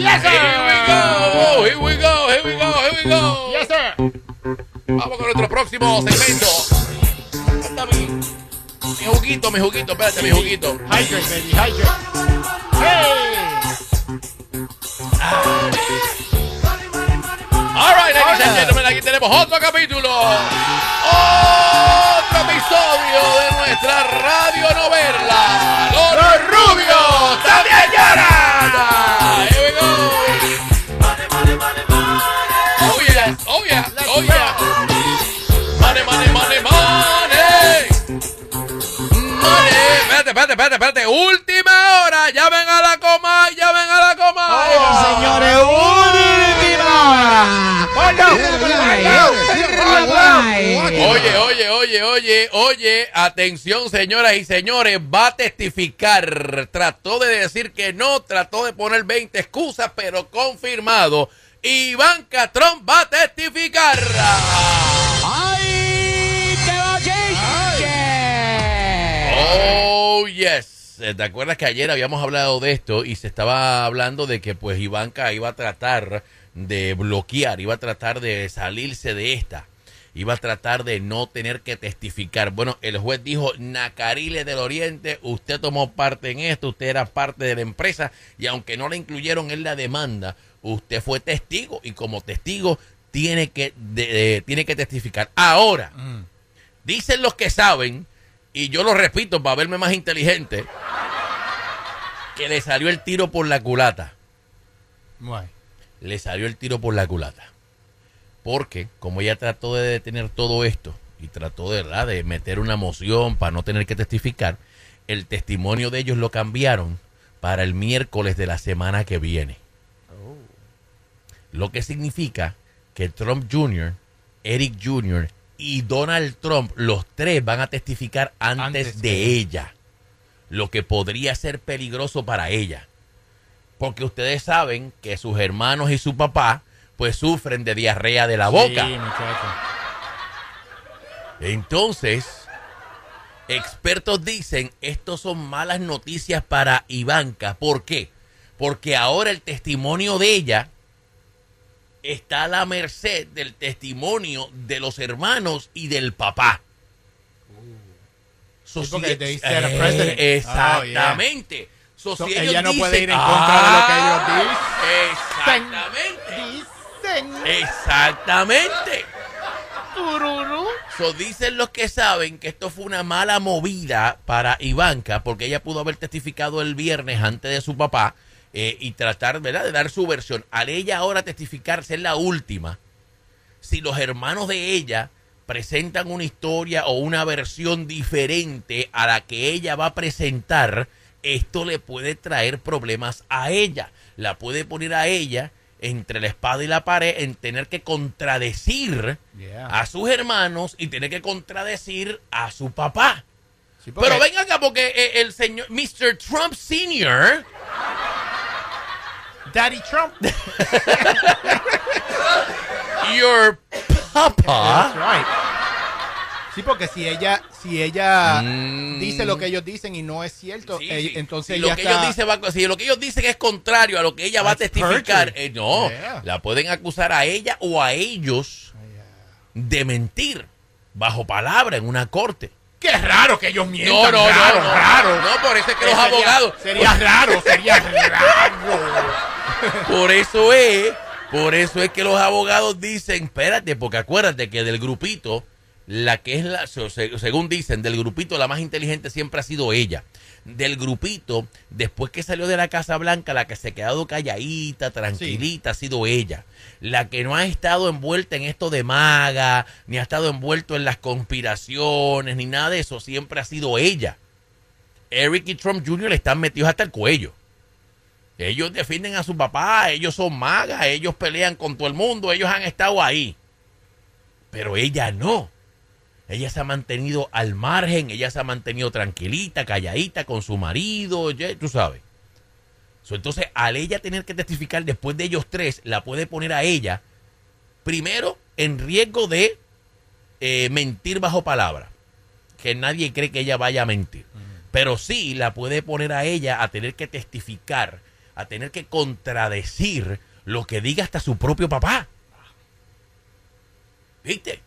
Yes, sir. Here we go, here we go, here we go, here we go. Yes, sir. Vamos con nuestro próximo segmento. Está mi, mi juguito, mi juguito, espérate, mi juguito. Hydrate, baby, hydrate. Hey. All right, ladies and gentlemen, aquí tenemos otro capítulo. Otro episodio de nuestra radionovela. Los, Espérate, espérate, espérate. Última hora. Llamen a la coma, llamen a la coma. Oigan, señores, última hora. Oye, oye, oye, oye, oye, atención señoras y señores, va a testificar. Trató de decir que no, trató de poner 20 excusas, pero confirmado. Ivanka Trump va a testificar. Oh, yes. Eh, ¿Te acuerdas que ayer habíamos hablado de esto y se estaba hablando de que pues Ivanka iba a tratar de bloquear, iba a tratar de salirse de esta, iba a tratar de no tener que testificar. Bueno, el juez dijo, Nacarile del Oriente, usted tomó parte en esto, usted era parte de la empresa y aunque no la incluyeron en la demanda, usted fue testigo y como testigo tiene que, de- de- tiene que testificar. Ahora, dicen los que saben, y yo lo repito para verme más inteligente, que le salió el tiro por la culata. Le salió el tiro por la culata. Porque como ella trató de detener todo esto y trató de, ¿verdad? de meter una moción para no tener que testificar, el testimonio de ellos lo cambiaron para el miércoles de la semana que viene. Lo que significa que Trump Jr., Eric Jr. y Donald Trump, los tres van a testificar antes, Antes de ella. Lo que podría ser peligroso para ella. Porque ustedes saben que sus hermanos y su papá pues sufren de diarrea de la boca. Sí. Entonces, expertos dicen, estos son malas noticias para Ivanka. ¿Por qué? Porque ahora el testimonio de ella está a la merced del testimonio de los hermanos y del papá. So, Sí, porque si- they a Eh. Oh, Exactamente. So, So, si ella no puede dicen- ir en contra de lo que ellos Ah, Exactamente. Dicen. Exactamente. So, dicen los que saben que esto fue una mala movida para Ivanka, porque ella pudo haber testificado el viernes antes de su papá eh, y tratar ¿verdad? de dar su versión. Al ella ahora testificar, ser la última, si los hermanos de ella presentan una historia o una versión diferente a la que ella va a presentar, esto le puede traer problemas a ella. La puede poner a ella entre la espada y la pared en tener que contradecir Yeah. a sus hermanos y tener que contradecir a su papá. Sí, porque- Pero venga acá porque eh, el señor Mr. Trump Sr. Daddy Trump. your papa That's right. Sí, porque si ella, si ella Mm. dice lo que ellos dicen y no es cierto, Sí, ella- sí. entonces si ella lo que está... ellos dicen va- si lo que ellos dicen es contrario a lo que ella va a testificar, eh, no, Yeah. la pueden acusar a ella o a ellos de mentir bajo palabra en una corte. Qué raro que ellos mientan. No, no, raro, no, no, raro. no, por eso es que los Sería- abogados, Sería raro, sería raro. Por eso es, por eso es que los abogados dicen, espérate, porque acuérdate que del grupito, la que es la, se- se- según dicen, del grupito la más inteligente siempre ha sido ella. Del grupito, después que salió de la Casa Blanca, la que se ha quedado calladita, tranquilita, ha sido ella. La que no ha estado envuelta en esto de maga, ni ha estado envuelto en las conspiraciones, ni nada de eso, siempre ha sido ella. Eric y Trump Jr. están metidos hasta el cuello. Ellos defienden a su papá, ellos son magas, ellos pelean con todo el mundo, ellos han estado ahí. Pero ella no. Ella se ha mantenido al margen, ella se ha mantenido tranquilita, calladita con su marido, ya, tú sabes. So, entonces, al ella tener que testificar después de ellos tres, la puede poner a ella, primero, en riesgo de eh, mentir bajo palabra. Que nadie cree que ella vaya a mentir. Pero sí la puede poner a ella a tener que testificar, a tener que contradecir lo que diga hasta su propio papá. ¿Viste?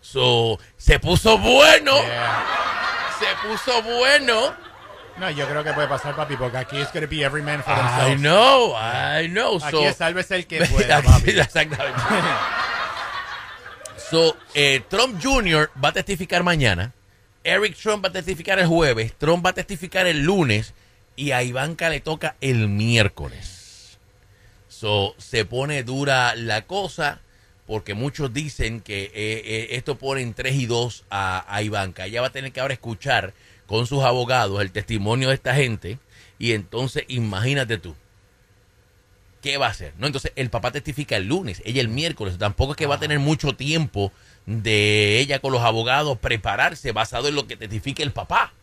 So, se puso bueno. Yeah. Se puso bueno. No, yo creo que puede pasar, papi, porque aquí es going to be every man for I themselves. know, I know. Aquí So, es sálvese el que pueda, Aquí, papi. Exactamente. So, eh, Trump Jr. va a testificar mañana. Eric Trump va a testificar el jueves. Trump va a testificar el lunes. Y a Ivanka le toca el miércoles. So, se pone dura la cosa. Porque muchos dicen que eh, eh, esto pone en 3 y 2 a, a Ivanka. Ella va a tener que ahora escuchar con sus abogados el testimonio de esta gente. Y entonces, imagínate tú. ¿qué va a hacer? No, entonces el papá testifica el lunes, ella el miércoles. Tampoco es que va a tener mucho tiempo de ella con los abogados prepararse basado en lo que testifique el papá.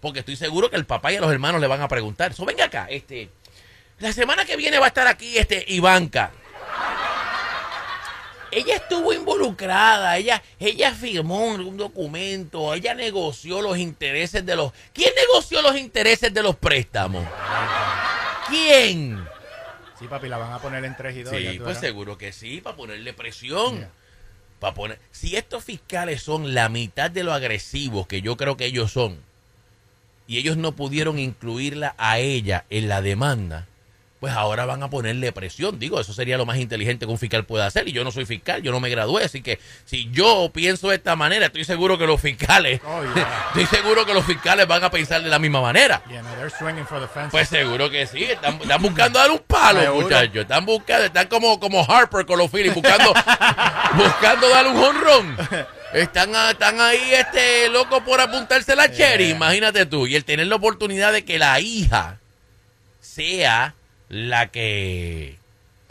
Porque estoy seguro que el papá y a los hermanos le van a preguntar. So, venga acá, este, la semana que viene va a estar aquí este Ivanka. Ella estuvo involucrada, ella, ella firmó un documento, ella negoció los intereses de los. ¿Quién negoció los intereses de los préstamos? ¿Quién? Sí, papi, la van a poner en 3 y 2. Sí, ya pues seguro que sí, para ponerle presión. Yeah. Para poner, si estos fiscales son la mitad de lo agresivos que yo creo que ellos son, y ellos no pudieron incluirla a ella en la demanda, pues ahora van a ponerle presión. Digo, eso sería lo más inteligente que un fiscal pueda hacer. Y yo no soy fiscal, yo no me gradué, así que si yo pienso de esta manera, estoy seguro que los fiscales, Oh, yeah. estoy seguro que los fiscales van a pensar de la misma manera. Yeah, no, they're swinging for the fence. Pues seguro que sí, están, están buscando dar un palo, muchachos. Están buscando, están como, como Harper con los Phillies, buscando, buscando dar un honrón. Están, a- están ahí este loco por apuntarse la cherry, Yeah. imagínate tú. Y el tener la oportunidad de que la hija sea la que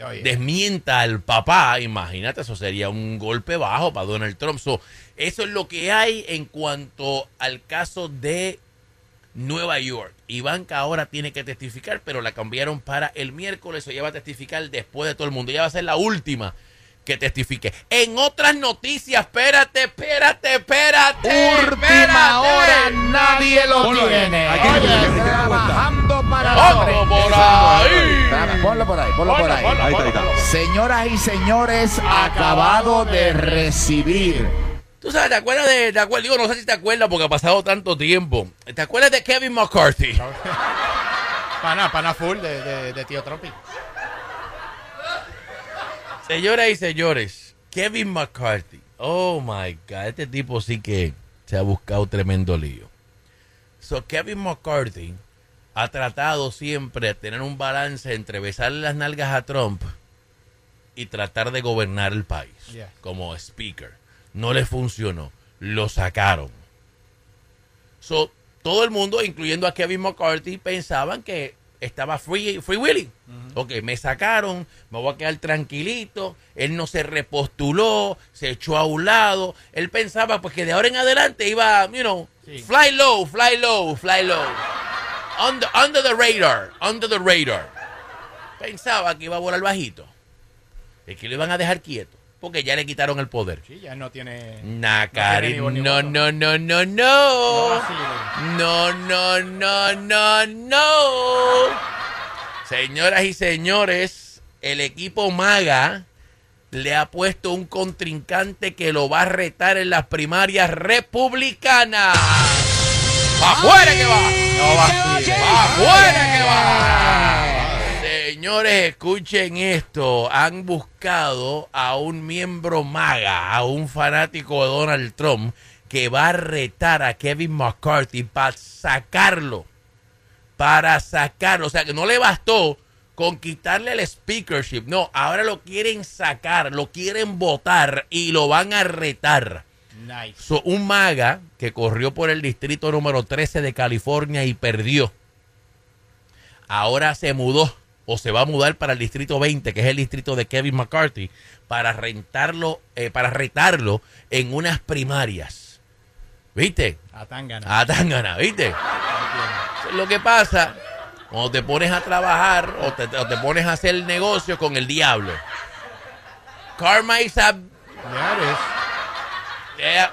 Oye, desmienta al papá, imagínate, eso sería un golpe bajo para Donald Trump. So, eso es lo que hay en cuanto al caso de Nueva York. Ivanka ahora tiene que testificar, pero la cambiaron para el miércoles. O ella va a testificar después de todo el mundo. Ella va a ser la última que testifique. En otras noticias, espérate, espérate, espérate. Última espérate. hora, nadie lo Ponlo tiene. Aquí Oye, se trabajando para Ponlo por ahí. Ponlo por ahí, ponlo por ahí. Ahí está, ahí está. Señoras y señores, acabado de recibir. Tú sabes, ¿te acuerdas de, te acuerdas? Digo, no sé si te acuerdas porque ha pasado tanto tiempo. ¿Te acuerdas de Kevin McCarthy? pana, pana full de, de, de tío Trumpi. Señoras y señores, Kevin McCarthy. Oh my God, este tipo sí que se ha buscado tremendo lío. So, Kevin McCarthy ha tratado siempre de tener un balance entre besarle las nalgas a Trump y tratar de gobernar el país como speaker. No le funcionó. Lo sacaron. So, todo el mundo, incluyendo a Kevin McCarthy, pensaban que estaba free, free willing. Ok, me sacaron, me voy a quedar tranquilito. Él no se repostuló, se echó a un lado. Él pensaba pues que de ahora en adelante iba, you know, Sí. fly low, fly low, fly low. Under, under the radar, under the radar. Pensaba que iba a volar bajito. Es que lo iban a dejar quieto, porque ya le quitaron el poder. Sí, ya no tiene. Nakari, No no, no, no, no, No no. No, no, no, no. Señoras y señores, el equipo Maga le ha puesto un contrincante que lo va a retar en las primarias republicanas. ¡Pa' afuera que va! No. ¡Pa' afuera que va! Señores, escuchen esto. Han buscado a un miembro maga, a un fanático de Donald Trump, que va a retar a Kevin McCarthy para sacarlo. Para sacarlo. O sea, que no le bastó con quitarle el speakership. No, ahora lo quieren sacar, lo quieren votar y lo van a retar. Nice. So, un maga que corrió por el distrito número 13 de California y perdió. Ahora se mudó o se va a mudar para el distrito 20, que es el distrito de Kevin McCarthy, para rentarlo, eh, para retarlo en unas primarias. ¿Viste? A Tangana. A Tangana, ¿viste? Lo que pasa cuando te pones a trabajar o te, o te pones a hacer negocio con el diablo. Karma is a. Yeah.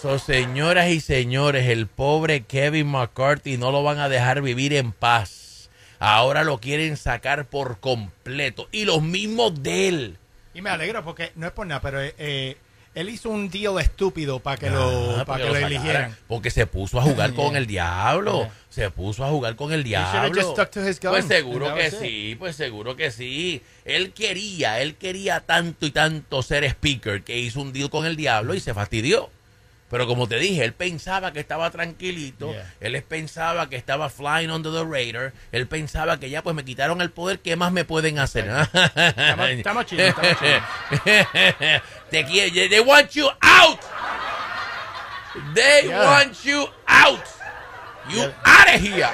So, señoras y señores, el pobre Kevin McCarthy no lo van a dejar vivir en paz. Ahora lo quieren sacar por completo. Y los mismos de él. Y me alegro porque no es por nada, pero eh, eh, él hizo un deal estúpido para que lo, Ah, para porque que lo, sacaran. eligieran. Porque se puso a jugar con el diablo. Yeah. Se puso a jugar con el diablo. Pues seguro que sí, pues seguro que sí. Él quería, él quería tanto y tanto ser speaker que hizo un deal con el diablo y se fastidió. Pero como te dije, él pensaba que estaba tranquilito, Yeah. él pensaba que estaba flying under the radar, él pensaba que ya pues me quitaron el poder, ¿qué más me pueden hacer? Estamos- estamos chinos, estamos. Te quiere- they want you out. They Yeah. want you out. You Yeah. out of here.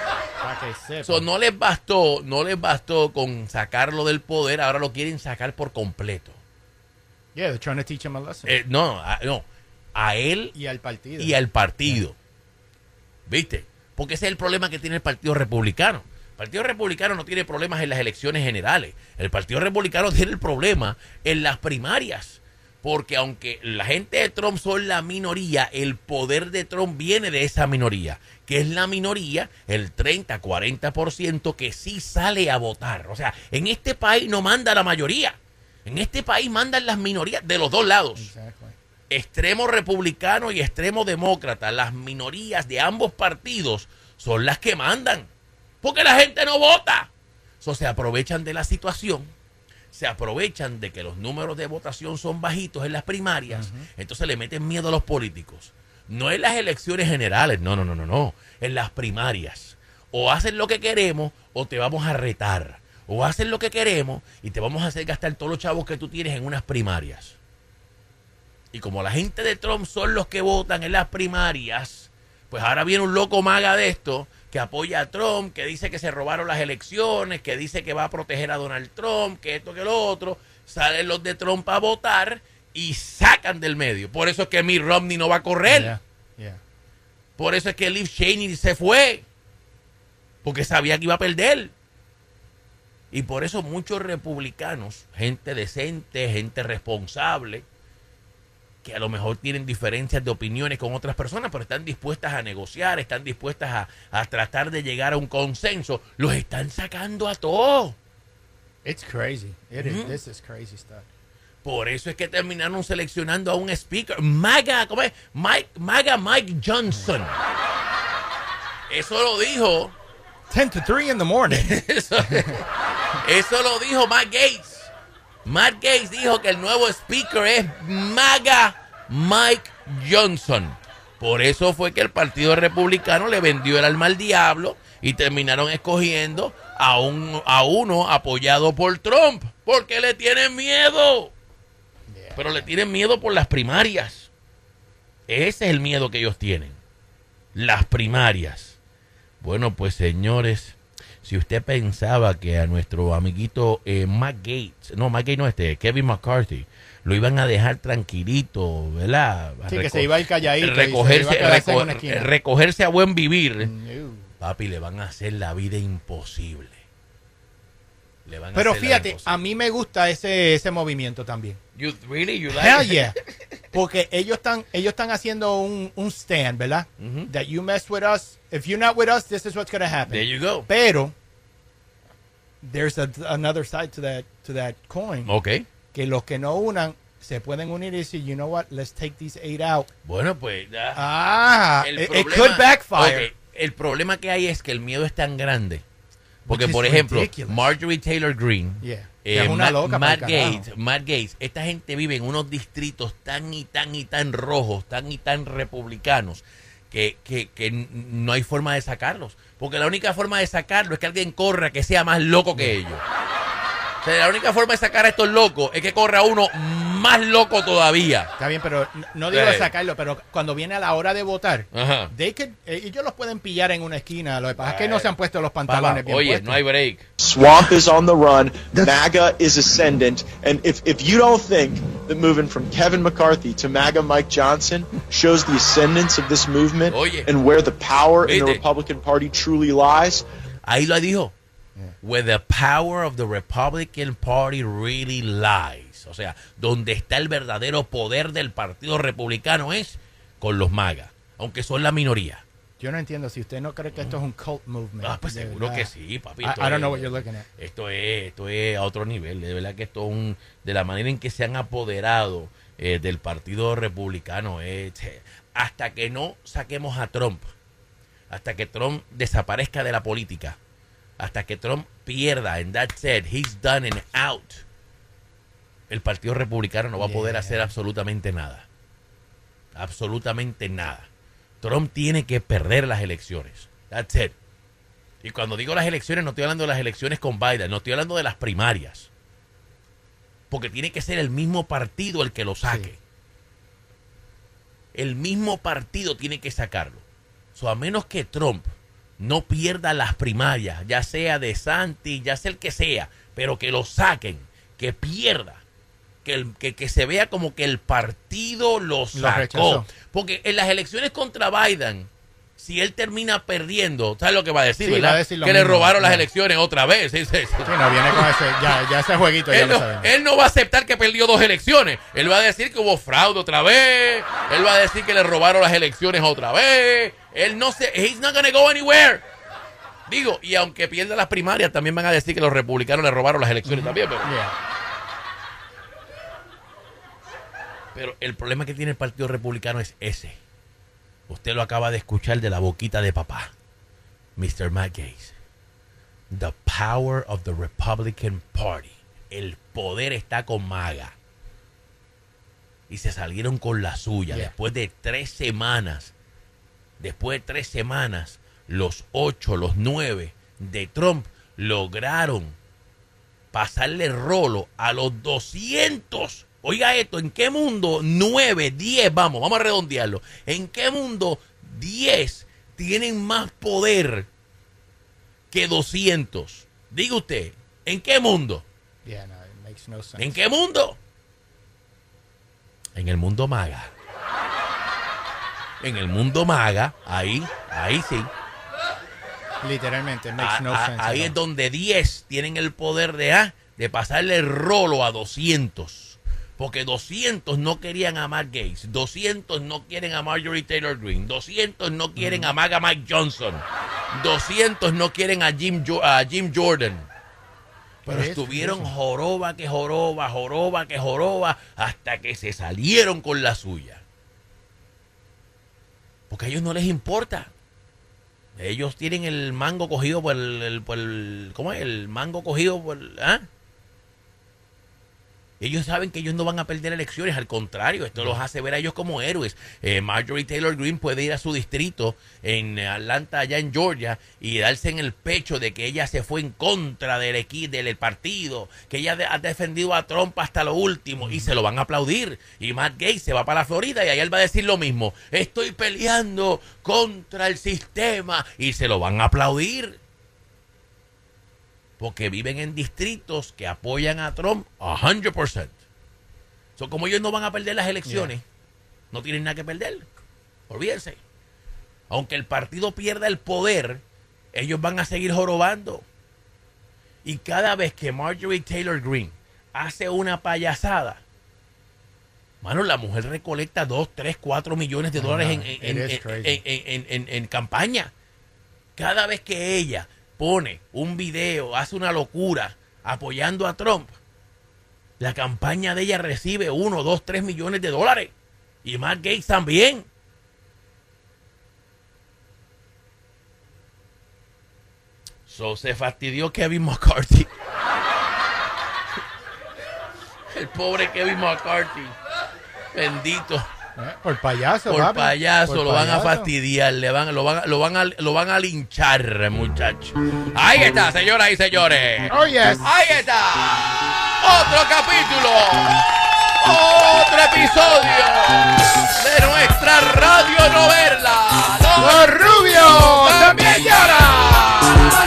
Que. So, no les bastó, no les bastó con sacarlo del poder, ahora lo quieren sacar por completo. Yeah, they're trying to teach him a lesson. Eh, no, a, no, a él y al partido. y al partido. ¿Viste? Porque ese es el problema que tiene el Partido Republicano. El Partido Republicano no tiene problemas en las elecciones generales. El Partido Republicano tiene el problema en las primarias. Porque aunque la gente de Trump son la minoría, el poder de Trump viene de esa minoría, que es la minoría, el 30-40% que sí sale a votar. O sea, en este país no manda la mayoría. En este país mandan las minorías de los dos lados Exactly. Extremo republicano y extremo demócrata, las minorías de ambos partidos son las que mandan. Porque la gente no vota. So, se aprovechan de la situación, se aprovechan de que los números de votación son bajitos en las primarias, entonces le meten miedo a los políticos. No en las elecciones generales, no, no, no, no, no, en las primarias. O hacen lo que queremos o te vamos a retar. O hacen lo que queremos y te vamos a hacer gastar todos los chavos que tú tienes en unas primarias. Y como la gente de Trump son los que votan en las primarias, pues ahora viene un loco maga de esto que apoya a Trump, que dice que se robaron las elecciones, que dice que va a proteger a Donald Trump, que esto, que lo otro. Salen los de Trump a votar y sacan del medio. Por eso es que Mitt Romney no va a correr. Yeah, yeah. Por eso es que Liv Cheney se fue. Porque sabía que iba a perder. Y por eso muchos republicanos, gente decente, gente responsable, que a lo mejor tienen diferencias de opiniones con otras personas, pero están dispuestas a negociar, están dispuestas a, a tratar de llegar a un consenso, los están sacando a todos. It's crazy. It is. This is crazy stuff. Por eso es que terminaron seleccionando a un speaker, Maga, ¿cómo es? Mike, Maga Mike Johnson. Eso lo dijo 10 to 3 in the morning. Eso, eso lo dijo Matt Gates. Matt Gates dijo que el nuevo speaker es MAGA Mike Johnson. Por eso fue que el Partido Republicano le vendió el alma al diablo y terminaron escogiendo a, un, a uno apoyado por Trump. Porque le tienen miedo. Yeah. Pero le tienen miedo por las primarias. Ese es el miedo que ellos tienen. Las primarias. Bueno, pues señores, si usted pensaba que a nuestro amiguito eh, Matt Gates, no, Matt Gates no este, Kevin McCarthy, lo iban a dejar tranquilito, ¿verdad? A Sí, que se iba a ir calladito y se iba a Recogerse, reco- recogerse a buen vivir. No. Papi, le van a hacer la vida imposible. Le van a Pero hacer fíjate, a mí me gusta ese, ese movimiento también. You, really? You like Hell it? yeah. Porque ellos están, ellos están haciendo un, un stand, ¿verdad? Ujú. That you mess with us. If you're not with us, this is what's going to happen. There you go. Pero, there's a- another side to that, to that coin. Ok. Que los que no unan se pueden unir y decir, you know what, let's take these eight out. Bueno, pues ya. Ah, El it, it problema- could backfire. Ok, El problema que hay es que el miedo es tan grande. Porque, por ejemplo, ridiculous. Marjorie Taylor Greene, Yeah. eh, es una Matt, loca Matt. Gates, Matt Gates, esta gente vive en unos distritos tan y tan y tan rojos, tan y tan republicanos, que, que, que no hay forma de sacarlos. Porque la única forma de sacarlo es que alguien corra que sea más loco que ellos. O sea, la única forma de sacar a estos locos es que corra uno más loco todavía. Está bien, pero no digo Sí. sacarlo, pero cuando viene a la hora de votar, Ajá. they could- eh, ellos los pueden pillar en una esquina. Lo que pasa es que no se han puesto los Papá, pantalones bien oye, puestos. no hay break. Swamp is on the run. MAGA is ascendant. And if, if you don't think that moving from Kevin McCarthy to MAGA Mike Johnson shows the ascendance of this movement Oye. and where the power in the. Republican Party truly lies, Ahí lo dijo. Where the power of the Republican Party really lies. O sea, donde está el verdadero poder del Partido Republicano es con los MAGA, aunque son la minoría. Yo no entiendo si usted no cree que esto es un cult movement. Ah, pues seguro verdad. que sí, papi. I, don't es- know what you're looking at. Esto es, esto es a otro nivel. De verdad que esto es un, de la manera en que se han apoderado eh, del Partido Republicano. eh, hasta que no saquemos a Trump, hasta que Trump desaparezca de la política, hasta que Trump pierda, and that's it, he's done and out, el Partido Republicano no va a poder hacer absolutamente nada. Absolutamente nada. Trump tiene que perder las elecciones. That's it. Y cuando digo las elecciones, no estoy hablando de las elecciones con Biden, no estoy hablando de las primarias. Porque tiene que ser el mismo partido el que lo saque. Sí. El mismo partido tiene que sacarlo. So, a menos que Trump no pierda las primarias, ya sea de Santi, ya sea el que sea, pero que lo saquen, que pierda, que, el- que, que se vea como que el partido lo sacó. Porque en las elecciones contra Biden, si él termina perdiendo, ¿sabes lo que va a decir? Sí, verdad? va a decir lo que le robaron las elecciones otra vez. Sí, sí, sí. Sí, no, viene con ese, ya, ya ese jueguito ya Él lo no, sabemos. él no va a aceptar que perdió dos elecciones. Él va a decir que hubo fraude otra vez. Él va a decir que le robaron las elecciones otra vez. Él no se. He's not gonna go anywhere. Digo, y aunque pierda las primarias, también van a decir que los republicanos le robaron las elecciones también. Pero, Yeah. Pero el problema que tiene el Partido Republicano es ese. Usted lo acaba de escuchar de la boquita de papá, Mr. Matt Gates. The power of the Republican Party. El poder está con MAGA. Y se salieron con la suya. Yeah. Después de tres semanas, después de tres semanas, los ocho, los nueve de Trump lograron pasarle rolo a los 200. Oiga esto, ¿en qué mundo 9, 10, vamos, vamos a redondearlo? ¿En qué mundo 10 tienen más poder que 200? Diga usted, ¿en qué mundo? Yeah, no, it makes no sense. ¿En qué mundo? En el mundo maga. En el mundo maga, ahí, ahí sí. Literalmente, it makes A- no a- sense. ahí es donde 10 tienen el poder de, ah, de pasarle el rolo a 200. Porque 200 no querían a Matt Gates, 200 no quieren a Marjorie Taylor Greene, 200 no quieren a Maga Mike Johnson, 200 no quieren a Jim, Jo- a Jim Jordan. Pero estuvieron joroba que joroba, joroba que joroba, hasta que se salieron con la suya. Porque a ellos no les importa. Ellos tienen el mango cogido por el, el- por el- ¿cómo es? El mango cogido por, ¿ah? Ellos saben que ellos no van a perder elecciones, al contrario, esto los hace ver a ellos como héroes. Eh, Marjorie Taylor Greene puede ir a su distrito en Atlanta, allá en Georgia, y darse en el pecho de que ella se fue en contra del equipo, del partido, que ella ha defendido a Trump hasta lo último, y se lo van a aplaudir. Y Matt Gates se va para la Florida y ahí él va a decir lo mismo. Estoy peleando contra el sistema, y se lo van a aplaudir porque viven en distritos que apoyan a Trump a 100%. So, como ellos no van a perder las elecciones, no tienen nada que perder. Olvídense. Aunque el partido pierda el poder, ellos van a seguir jorobando. Y cada vez que Marjorie Taylor Greene hace una payasada, mano, la mujer recolecta 2, 3, 4 millones de dólares en campaña. Cada vez que ella pone un video, hace una locura apoyando a Trump, la campaña de ella recibe 1, 2, 3 millones de dólares. Y Matt Gates también. So se fastidió Kevin McCarthy. El pobre Kevin McCarthy. Bendito. Eh, por payaso, Por papi. payaso, lo van a fastidiar, le van, lo, van, lo, van a, lo van a linchar, muchacho. Ahí está, señoras y señores. Oh, yes. Ahí está. Otro capítulo. Otro episodio de nuestra radio novela. Los, Los rubios también, también lloran.